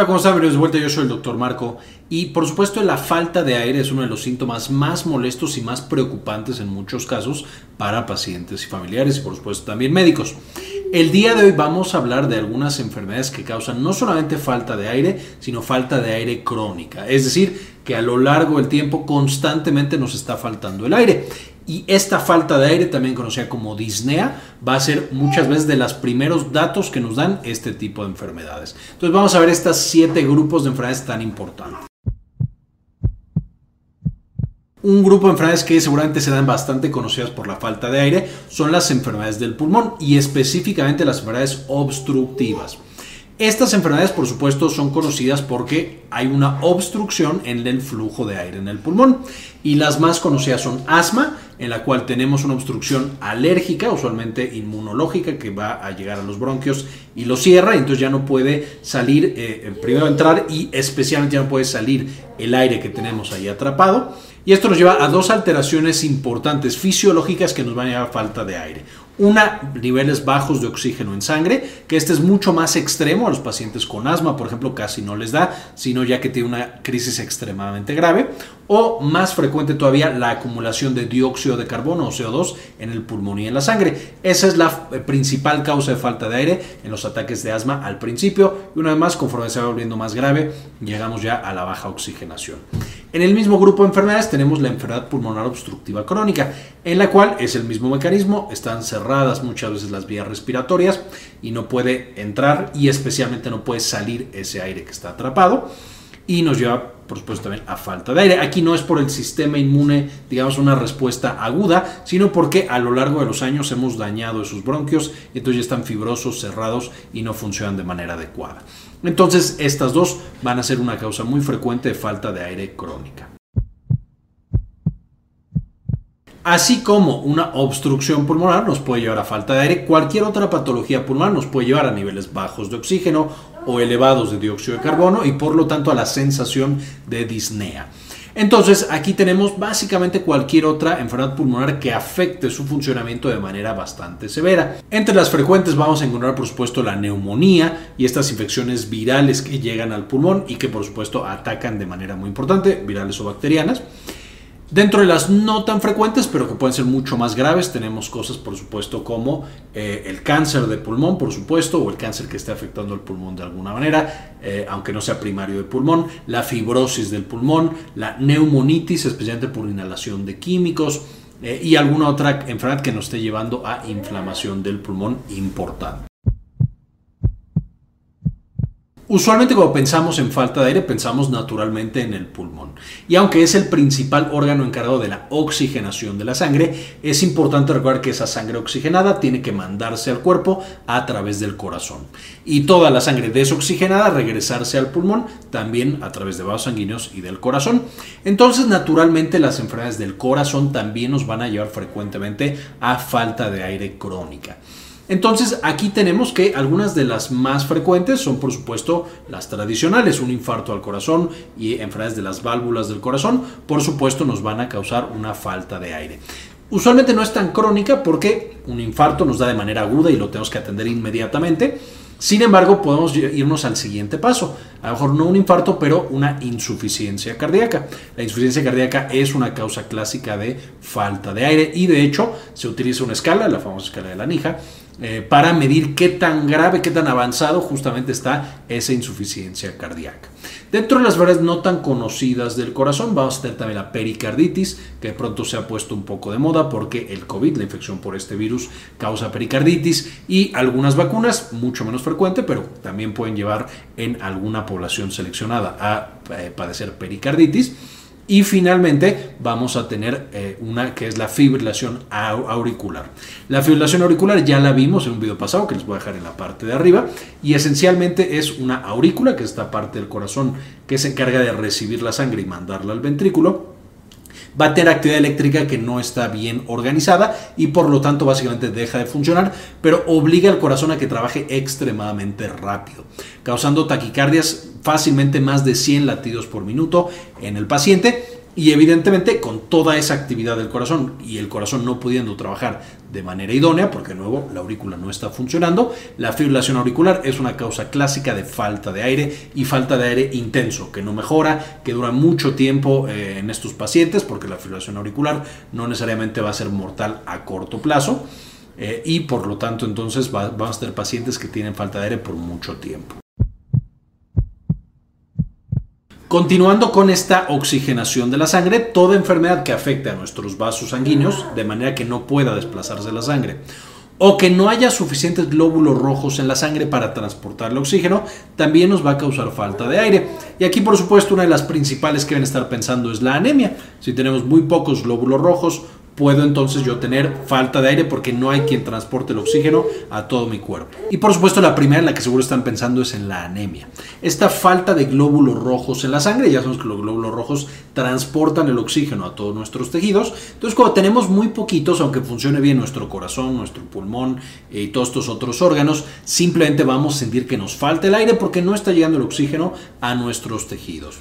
Hola, ¿cómo están? Bienvenidos de vuelta. Yo soy el doctor Marco. Y por supuesto, la falta de aire es uno de los síntomas más molestos y más preocupantes en muchos casos para pacientes y familiares y por supuesto también médicos. El día de hoy vamos a hablar de algunas enfermedades que causan no solamente falta de aire, sino falta de aire crónica. Es decir, que a lo largo del tiempo constantemente nos está faltando el aire. Y esta falta de aire, también conocida como disnea, va a ser muchas veces de los primeros datos que nos dan este tipo de enfermedades. Entonces vamos a ver estos siete grupos de enfermedades tan importantes. Un grupo de enfermedades que seguramente se dan bastante conocidas por la falta de aire son las enfermedades del pulmón y específicamente las enfermedades obstructivas. Estas enfermedades, por supuesto, son conocidas porque hay una obstrucción en el flujo de aire en el pulmón. Y las más conocidas son asma, en la cual tenemos una obstrucción alérgica, usualmente inmunológica, que va a llegar a los bronquios y lo cierra, y entonces ya no puede salir, eh, primero entrar y especialmente ya no puede salir el aire que tenemos ahí atrapado. Y esto nos lleva a dos alteraciones importantes fisiológicas que nos van a llevar a falta de aire. Una, niveles bajos de oxígeno en sangre, que este es mucho más extremo a los pacientes con asma, por ejemplo, casi no les da, sino ya que tiene una crisis extremadamente grave. O más frecuente todavía, la acumulación de dióxido de carbono o CO2 en el pulmón y en la sangre. Esa es la eh, principal causa de falta de aire en los ataques de asma al principio. Y una vez más, conforme se va volviendo más grave, llegamos ya a la baja oxigenación. En el mismo grupo de enfermedades tenemos la enfermedad pulmonar obstructiva crónica, en la cual es el mismo mecanismo, están cerradas muchas veces las vías respiratorias y no puede entrar y especialmente no puede salir ese aire que está atrapado y nos lleva por supuesto también a falta de aire. Aquí no es por el sistema inmune, digamos, una respuesta aguda, sino porque a lo largo de los años hemos dañado esos bronquios, entonces ya están fibrosos, cerrados y no funcionan de manera adecuada. Entonces, estas dos van a ser una causa muy frecuente de falta de aire crónica. Así como una obstrucción pulmonar nos puede llevar a falta de aire, cualquier otra patología pulmonar nos puede llevar a niveles bajos de oxígeno o elevados de dióxido de carbono y por lo tanto a la sensación de disnea. Entonces aquí tenemos básicamente cualquier otra enfermedad pulmonar que afecte su funcionamiento de manera bastante severa. Entre las frecuentes vamos a encontrar por supuesto la neumonía y estas infecciones virales que llegan al pulmón y que por supuesto atacan de manera muy importante, virales o bacterianas. Dentro de las no tan frecuentes, pero que pueden ser mucho más graves, tenemos cosas, por supuesto, como eh, el cáncer de pulmón, por supuesto, o el cáncer que esté afectando el pulmón de alguna manera, eh, aunque no sea primario de pulmón, la fibrosis del pulmón, la neumonitis, especialmente por inhalación de químicos, eh, y alguna otra enfermedad que nos esté llevando a inflamación del pulmón importante. Usualmente cuando pensamos en falta de aire pensamos naturalmente en el pulmón. Y aunque es el principal órgano encargado de la oxigenación de la sangre, es importante recordar que esa sangre oxigenada tiene que mandarse al cuerpo a través del corazón. Y toda la sangre desoxigenada regresarse al pulmón también a través de vasos sanguíneos y del corazón. Entonces naturalmente las enfermedades del corazón también nos van a llevar frecuentemente a falta de aire crónica. Entonces aquí tenemos que algunas de las más frecuentes son por supuesto las tradicionales, un infarto al corazón y enfermedades de las válvulas del corazón, por supuesto nos van a causar una falta de aire. Usualmente no es tan crónica porque un infarto nos da de manera aguda y lo tenemos que atender inmediatamente. Sin embargo, podemos irnos al siguiente paso. A lo mejor no un infarto, pero una insuficiencia cardíaca. La insuficiencia cardíaca es una causa clásica de falta de aire y de hecho se utiliza una escala, la famosa escala de la Nija, eh, para medir qué tan grave, qué tan avanzado justamente está esa insuficiencia cardíaca. Dentro de las variedades no tan conocidas del corazón, vamos a tener también la pericarditis, que de pronto se ha puesto un poco de moda porque el COVID, la infección por este virus, causa pericarditis y algunas vacunas, mucho menos frecuente, pero también pueden llevar en alguna población seleccionada a eh, padecer pericarditis. Y finalmente vamos a tener eh, una que es la fibrilación auricular. La fibrilación auricular ya la vimos en un video pasado que les voy a dejar en la parte de arriba y esencialmente es una aurícula, que es esta parte del corazón que se encarga de recibir la sangre y mandarla al ventrículo va a tener actividad eléctrica que no está bien organizada y por lo tanto básicamente deja de funcionar, pero obliga al corazón a que trabaje extremadamente rápido, causando taquicardias fácilmente más de 100 latidos por minuto en el paciente Y evidentemente con toda esa actividad del corazón y el corazón no pudiendo trabajar de manera idónea, porque de nuevo la aurícula no está funcionando, la fibrilación auricular es una causa clásica de falta de aire y falta de aire intenso, que no mejora, que dura mucho tiempo eh, en estos pacientes, porque la fibrilación auricular no necesariamente va a ser mortal a corto plazo. Eh, y por lo tanto entonces vamos a tener pacientes que tienen falta de aire por mucho tiempo. Continuando con esta oxigenación de la sangre, toda enfermedad que afecte a nuestros vasos sanguíneos de manera que no pueda desplazarse la sangre o que no haya suficientes glóbulos rojos en la sangre para transportar el oxígeno, también nos va a causar falta de aire. Y aquí, por supuesto, una de las principales que deben estar pensando es la anemia. Si tenemos muy pocos glóbulos rojos, puedo entonces yo tener falta de aire porque no hay quien transporte el oxígeno a todo mi cuerpo. Y por supuesto la primera en la que seguro están pensando es en la anemia. Esta falta de glóbulos rojos en la sangre, ya sabemos que los glóbulos rojos transportan el oxígeno a todos nuestros tejidos. Entonces cuando tenemos muy poquitos, aunque funcione bien nuestro corazón, nuestro pulmón y todos estos otros órganos, simplemente vamos a sentir que nos falta el aire porque no está llegando el oxígeno a nuestros tejidos.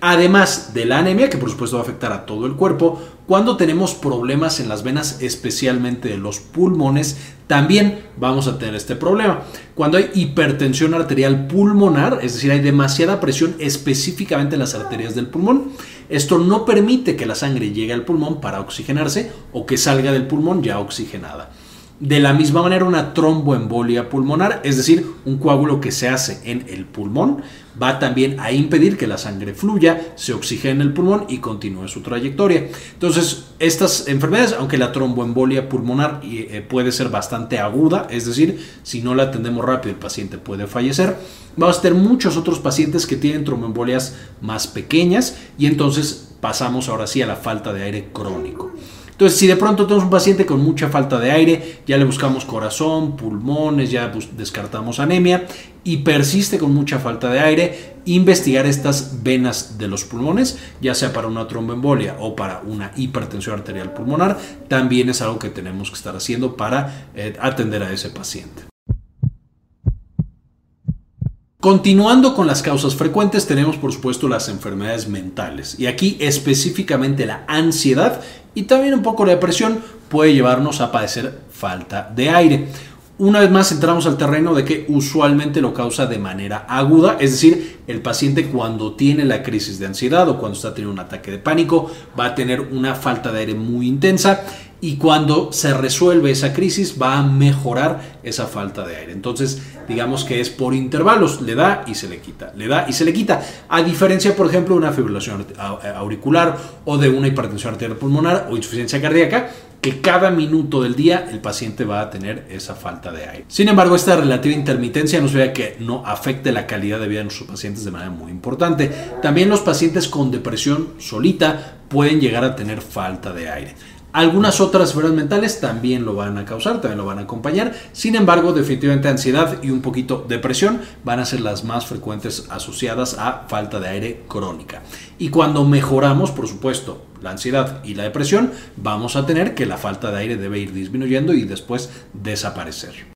Además de la anemia, que por supuesto va a afectar a todo el cuerpo, cuando tenemos problemas en las venas, especialmente de los pulmones, también vamos a tener este problema. Cuando hay hipertensión arterial pulmonar, es decir, hay demasiada presión específicamente en las arterias del pulmón, esto no permite que la sangre llegue al pulmón para oxigenarse o que salga del pulmón ya oxigenada. De la misma manera, una tromboembolia pulmonar, es decir, un coágulo que se hace en el pulmón, va también a impedir que la sangre fluya, se oxigene el pulmón y continúe su trayectoria. Entonces, estas enfermedades, aunque la tromboembolia pulmonar eh, puede ser bastante aguda, es decir, si no la atendemos rápido el paciente puede fallecer, vamos a tener muchos otros pacientes que tienen tromboembolias más pequeñas y entonces pasamos ahora sí a la falta de aire crónico. Entonces, si de pronto tenemos un paciente con mucha falta de aire, ya le buscamos corazón, pulmones, ya descartamos anemia y persiste con mucha falta de aire, investigar estas venas de los pulmones, ya sea para una tromboembolia o para una hipertensión arterial pulmonar, también es algo que tenemos que estar haciendo para eh, atender a ese paciente. Continuando con las causas frecuentes, tenemos por supuesto las enfermedades mentales y aquí específicamente la ansiedad y también un poco la depresión puede llevarnos a padecer falta de aire. Una vez más entramos al terreno de que usualmente lo causa de manera aguda, es decir, el paciente cuando tiene la crisis de ansiedad o cuando está teniendo un ataque de pánico va a tener una falta de aire muy intensa y cuando se resuelve esa crisis va a mejorar esa falta de aire. Entonces, digamos que es por intervalos, le da y se le quita, le da y se le quita. A diferencia, por ejemplo, de una fibrilación auricular o de una hipertensión arterial pulmonar o insuficiencia cardíaca, que cada minuto del día el paciente va a tener esa falta de aire. Sin embargo, esta relativa intermitencia nos vea que no afecte la calidad de vida de nuestros pacientes de manera muy importante. También los pacientes con depresión solita pueden llegar a tener falta de aire. Algunas otras enfermedades mentales también lo van a causar, también lo van a acompañar. Sin embargo, definitivamente ansiedad y un poquito depresión van a ser las más frecuentes asociadas a falta de aire crónica. Y cuando mejoramos, por supuesto, la ansiedad y la depresión, vamos a tener que la falta de aire debe ir disminuyendo y después desaparecer.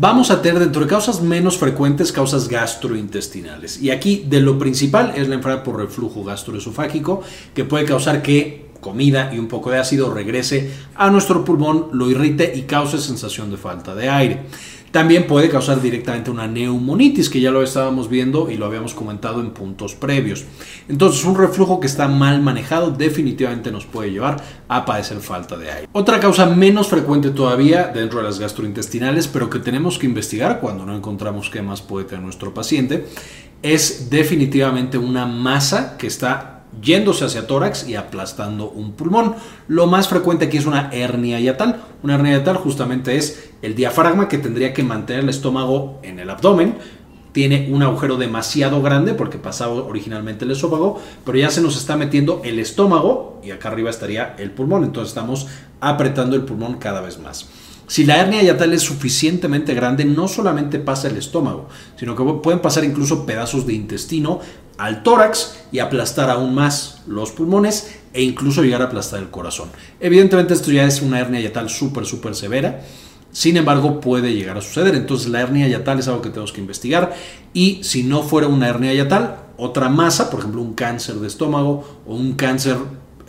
Vamos a tener dentro de causas menos frecuentes causas gastrointestinales. Y aquí de lo principal es la enfermedad por reflujo gastroesofágico que puede causar que comida y un poco de ácido regrese a nuestro pulmón, lo irrite y cause sensación de falta de aire. También puede causar directamente una neumonitis, que ya lo estábamos viendo y lo habíamos comentado en puntos previos. Entonces, un reflujo que está mal manejado definitivamente nos puede llevar a padecer falta de aire. Otra causa menos frecuente todavía dentro de las gastrointestinales, pero que tenemos que investigar cuando no encontramos qué más puede tener nuestro paciente, es definitivamente una masa que está yéndose hacia tórax y aplastando un pulmón. Lo más frecuente aquí es una hernia yatal. Una hernia yatal justamente es el diafragma que tendría que mantener el estómago en el abdomen. Tiene un agujero demasiado grande porque pasaba originalmente el esófago, pero ya se nos está metiendo el estómago y acá arriba estaría el pulmón. Entonces estamos apretando el pulmón cada vez más. Si la hernia yatal es suficientemente grande, no solamente pasa el estómago, sino que pueden pasar incluso pedazos de intestino al tórax y aplastar aún más los pulmones e incluso llegar a aplastar el corazón. Evidentemente esto ya es una hernia yatal súper, súper severa. Sin embargo, puede llegar a suceder. Entonces, la hernia yatal es algo que tenemos que investigar. Y si no fuera una hernia yatal, otra masa, por ejemplo un cáncer de estómago o un cáncer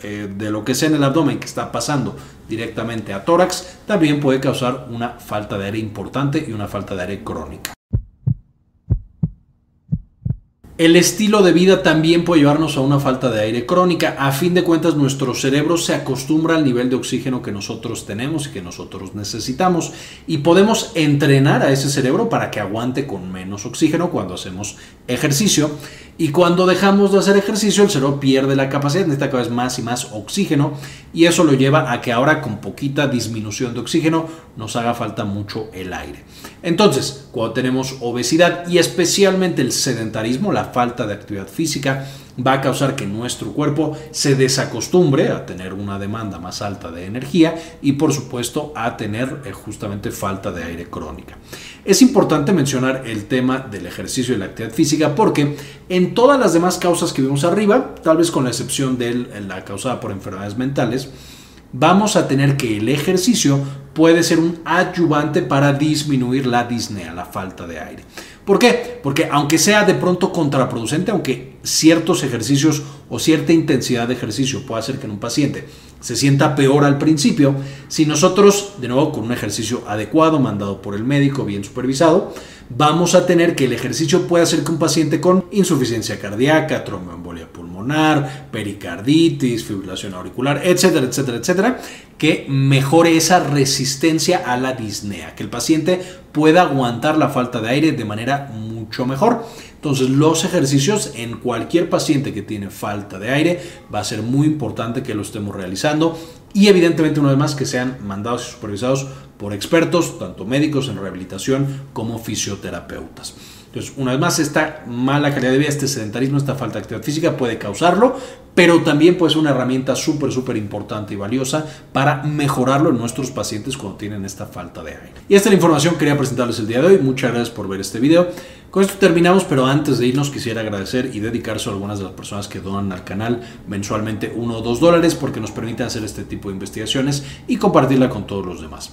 eh, de lo que sea en el abdomen que está pasando directamente a tórax, también puede causar una falta de aire importante y una falta de aire crónica. El estilo de vida también puede llevarnos a una falta de aire crónica. A fin de cuentas, nuestro cerebro se acostumbra al nivel de oxígeno que nosotros tenemos y que nosotros necesitamos. Y podemos entrenar a ese cerebro para que aguante con menos oxígeno cuando hacemos ejercicio. Y cuando dejamos de hacer ejercicio, el cerebro pierde la capacidad, necesita cada vez más y más oxígeno. Y eso lo lleva a que ahora con poquita disminución de oxígeno nos haga falta mucho el aire. Entonces, cuando tenemos obesidad y especialmente el sedentarismo, la falta de actividad física, va a causar que nuestro cuerpo se desacostumbre a tener una demanda más alta de energía y por supuesto a tener eh, justamente falta de aire crónica. Es importante mencionar el tema del ejercicio y la actividad física porque en todas las demás causas que vimos arriba, tal vez con la excepción de la causada por enfermedades mentales, vamos a tener que el ejercicio puede ser un ayudante para disminuir la disnea, la falta de aire. ¿Por qué? Porque aunque sea de pronto contraproducente, aunque ciertos ejercicios o cierta intensidad de ejercicio pueda hacer que en un paciente se sienta peor al principio, si nosotros, de nuevo, con un ejercicio adecuado, mandado por el médico, bien supervisado, vamos a tener que el ejercicio pueda hacer que un paciente con insuficiencia cardíaca, tromboembolia pulmonar, pericarditis, fibrilación auricular, etcétera, etcétera, etcétera, que mejore esa resistencia a la disnea, que el paciente pueda aguantar la falta de aire de manera mucho mejor. Entonces los ejercicios en cualquier paciente que tiene falta de aire va a ser muy importante que lo estemos realizando y evidentemente una vez más que sean mandados y supervisados por expertos, tanto médicos en rehabilitación como fisioterapeutas. Entonces, una vez más, esta mala calidad de vida, este sedentarismo, esta falta de actividad física puede causarlo, pero también puede ser una herramienta súper, súper importante y valiosa para mejorarlo en nuestros pacientes cuando tienen esta falta de aire. Y esta es la información que quería presentarles el día de hoy. Muchas gracias por ver este video. Con esto terminamos, pero antes de irnos quisiera agradecer y dedicarse a algunas de las personas que donan al canal mensualmente uno o dos dólares porque nos permiten hacer este tipo de investigaciones y compartirla con todos los demás.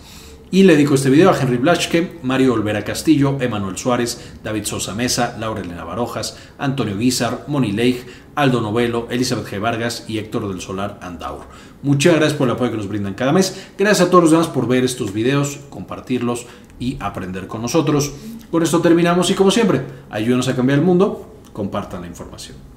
Y le dedico este video a Henry Blaschke, Mario Olvera Castillo, Emanuel Suárez, David Sosa Mesa, Laura Elena Barojas, Antonio Guizar, Moni Leigh, Aldo Novelo, Elizabeth G. Vargas y Héctor del Solar Andaur. Muchas gracias por el apoyo que nos brindan cada mes. Gracias a todos los demás por ver estos videos, compartirlos y aprender con nosotros. Con esto terminamos y como siempre, ayúdenos a cambiar el mundo, compartan la información.